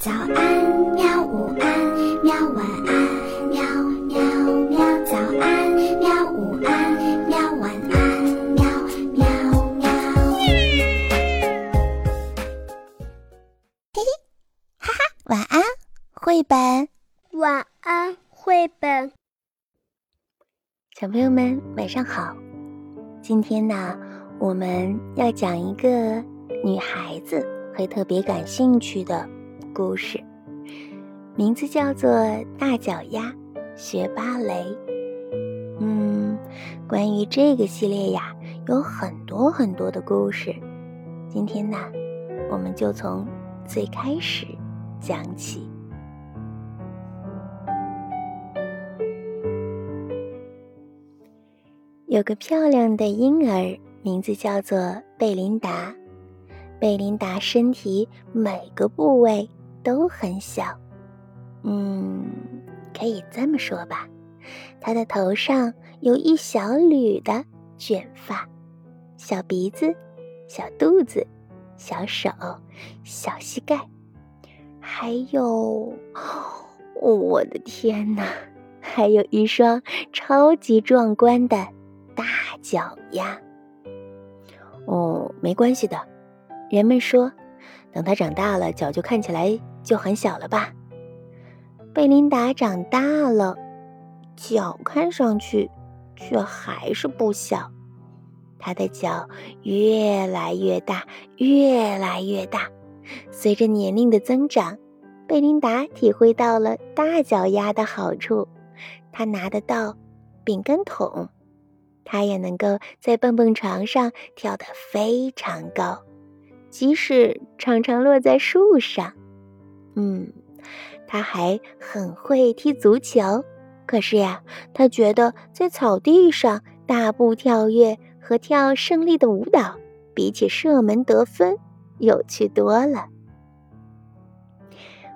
早安，喵！午安，喵！晚安，喵喵喵！早安，喵！午安，喵！晚安，喵喵喵！嘿嘿，哈哈，晚安，绘本。晚安，绘本。小朋友们，晚上好。今天呢，我们要讲一个女孩子会特别感兴趣的故事，名字叫做《大脚丫学芭蕾》。嗯，关于这个系列呀，有很多很多的故事。今天呢，我们就从最开始讲起。有个漂亮的婴儿，名字叫做贝琳达。贝琳达身体每个部位都很小，嗯，可以这么说吧。他的头上有一小缕的卷发，小鼻子，小肚子，小手，小膝盖，还有，我的天哪，还有一双超级壮观的。大脚丫，哦，没关系的。人们说，等他长大了，脚就看起来就很小了吧？贝琳达长大了，脚看上去却还是不小。她的脚越来越大，越来越大。随着年龄的增长，贝琳达体会到了大脚丫的好处。她拿得到饼干桶。他也能够在蹦蹦床上跳得非常高，即使常常落在树上。嗯，他还很会踢足球。可是呀，他觉得在草地上大步跳跃和跳胜利的舞蹈，比起射门得分有趣多了。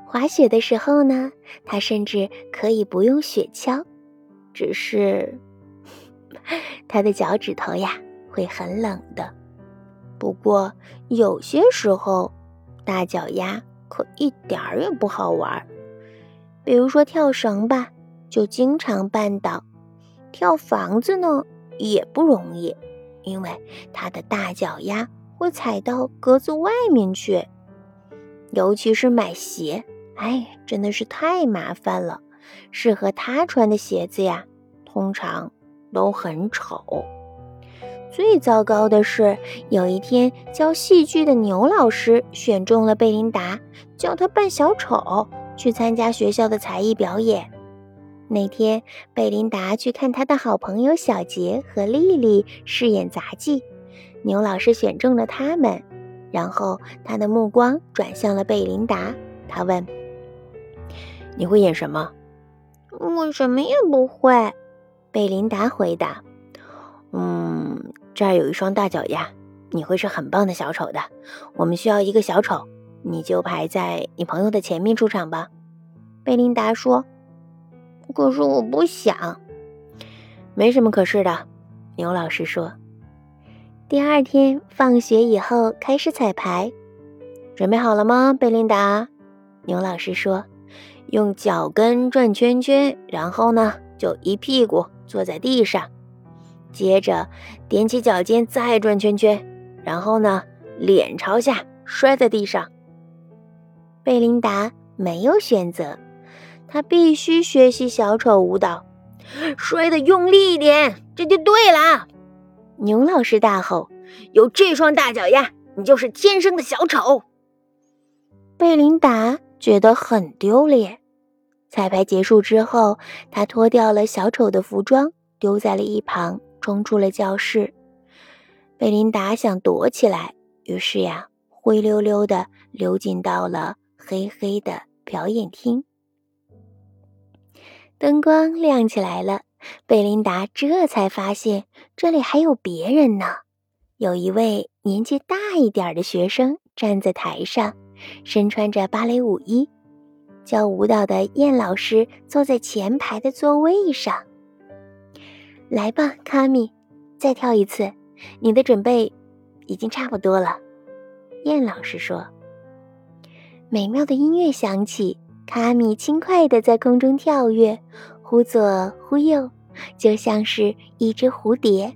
滑雪的时候呢，他甚至可以不用雪橇，只是。他的脚趾头呀会很冷的，不过有些时候大脚丫可一点儿也不好玩。比如说跳绳吧，就经常绊倒；跳房子呢也不容易，因为他的大脚丫会踩到格子外面去。尤其是买鞋，哎，真的是太麻烦了。适合他穿的鞋子呀，通常。都很丑。最糟糕的是，有一天教戏剧的牛老师选中了贝琳达，叫她扮小丑去参加学校的才艺表演。那天，贝琳达去看她的好朋友小杰和丽丽饰演杂技，牛老师选中了他们，然后他的目光转向了贝琳达，他问：“你会演什么？”“我什么也不会。”贝琳达回答：“嗯，这儿有一双大脚丫，你会是很棒的小丑的。我们需要一个小丑，你就排在你朋友的前面出场吧。”贝琳达说：“可是我不想。”没什么可是的，牛老师说。第二天放学以后开始彩排，准备好了吗，贝琳达？牛老师说：“用脚跟转圈圈，然后呢，就一屁股。”坐在地上，接着踮起脚尖再转圈圈，然后呢，脸朝下摔在地上。贝琳达没有选择，她必须学习小丑舞蹈，摔得用力一点，这就对了。牛老师大吼：“有这双大脚丫，你就是天生的小丑。”贝琳达觉得很丢脸。彩排结束之后，她脱掉了小丑的服装，丢在了一旁，冲出了教室。贝琳达想躲起来，于是呀，灰溜溜的溜进到了黑黑的表演厅。灯光亮起来了，贝琳达这才发现这里还有别人呢。有一位年纪大一点的学生站在台上，身穿着芭蕾舞衣。教舞蹈的燕老师坐在前排的座位上。来吧，卡米，再跳一次。你的准备已经差不多了。燕老师说：“美妙的音乐响起，卡米轻快地在空中跳跃，忽左忽右，就像是一只蝴蝶。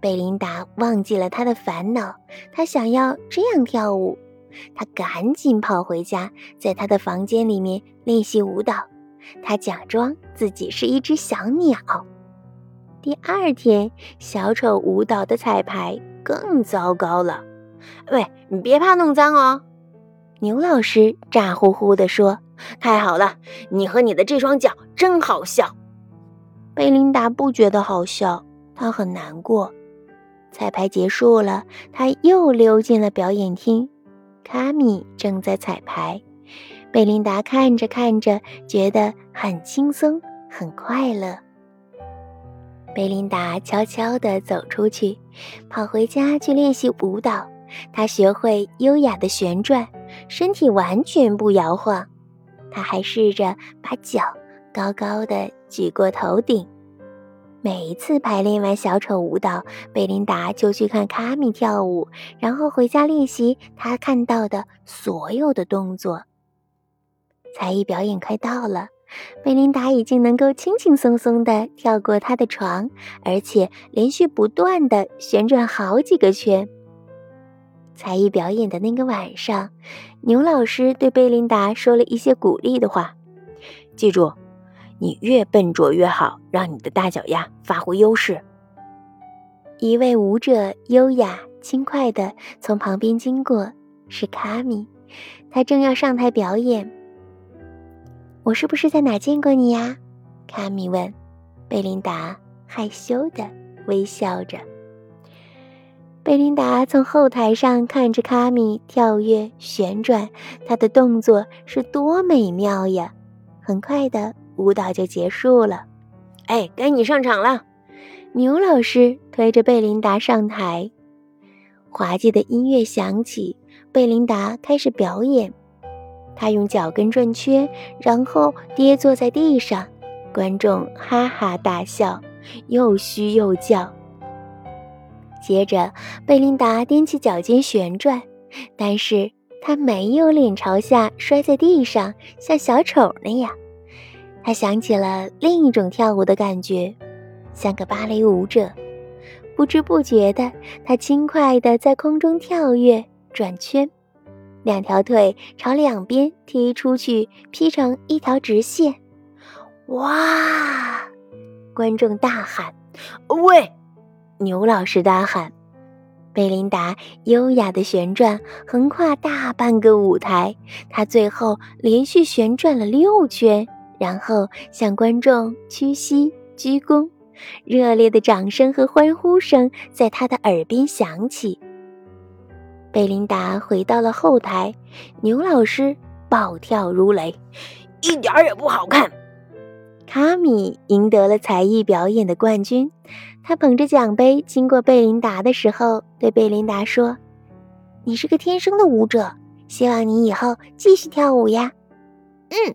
贝琳达忘记了她的烦恼，她想要这样跳舞。她赶紧跑回家，在她的房间里面练习舞蹈。她假装自己是一只小鸟。第二天，小丑舞蹈的彩排更糟糕了。喂，你别怕弄脏哦！牛老师咋呼呼地说：“太好了，你和你的这双脚真好笑。”贝琳达不觉得好笑，她很难过。彩排结束了，他又溜进了表演厅。卡米正在彩排，贝琳达看着看着，觉得很轻松，很快乐。贝琳达悄悄地走出去，跑回家去练习舞蹈。她学会优雅的旋转，身体完全不摇晃。她还试着把脚高高的举过头顶。每一次排练完小丑舞蹈，贝琳达就去看卡米跳舞，然后回家练习她看到的所有的动作。才艺表演快到了，贝琳达已经能够轻轻松松地跳过她的床，而且连续不断地旋转好几个圈。才艺表演的那个晚上，牛老师对贝琳达说了一些鼓励的话：“记住。”你越笨拙越好，让你的大脚丫发挥优势。一位舞者优雅轻快地从旁边经过，是卡米，他正要上台表演。我是不是在哪见过你呀？卡米问。贝琳达害羞地微笑着。贝琳达从后台上看着卡米跳跃旋转，他的动作是多美妙呀！很快的。舞蹈就结束了，哎，该你上场了。牛老师推着贝琳达上台，滑稽的音乐响起，贝琳达开始表演。他用脚跟转圈，然后跌坐在地上，观众哈哈大笑，又嘘又叫。接着，贝琳达踮起脚尖旋转，但是她没有脸朝下摔在地上，像小丑那样。他想起了另一种跳舞的感觉，像个芭蕾舞者。不知不觉的，他轻快地在空中跳跃、转圈，两条腿朝两边踢出去，劈成一条直线。哇！观众大喊：“喂！”牛老师大喊。贝琳达优雅的旋转，横跨大半个舞台。她最后连续旋转了六圈。然后向观众屈膝鞠躬，热烈的掌声和欢呼声在他的耳边响起。贝琳达回到了后台，牛老师暴跳如雷，一点儿也不好看。卡米赢得了才艺表演的冠军，他捧着奖杯经过贝琳达的时候，对贝琳达说：“你是个天生的舞者，希望你以后继续跳舞呀。”嗯。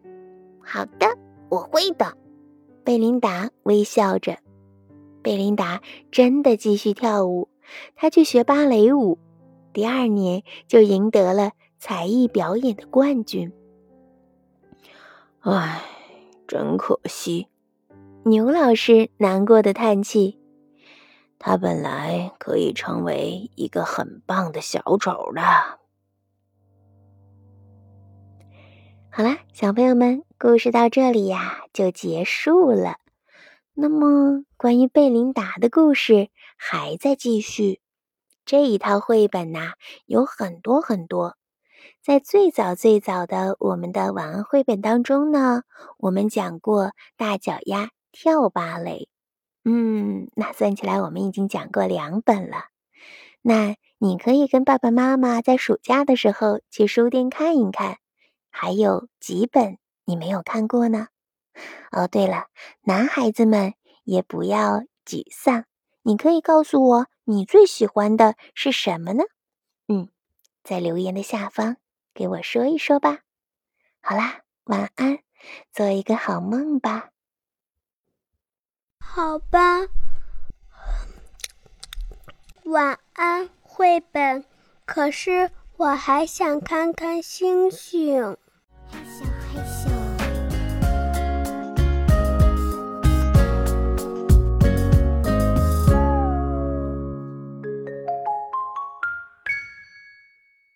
好的，我会的。贝琳达微笑着。贝琳达真的继续跳舞，她去学芭蕾舞，第二年就赢得了才艺表演的冠军。唉，真可惜。牛老师难过的叹气。他本来可以成为一个很棒的小丑的。好啦，小朋友们，故事到这里呀就结束了。那么，关于贝琳达的故事还在继续。这一套绘本呐有很多很多。在最早最早的我们的晚安绘本当中呢，我们讲过大脚丫跳芭蕾。嗯，那算起来我们已经讲过两本了。那你可以跟爸爸妈妈在暑假的时候去书店看一看。还有几本你没有看过呢？哦，对了，男孩子们也不要沮丧，你可以告诉我你最喜欢的是什么呢？嗯，在留言的下方给我说一说吧。好啦，晚安，做一个好梦吧。好吧，晚安绘本。可是。我还想看看星星。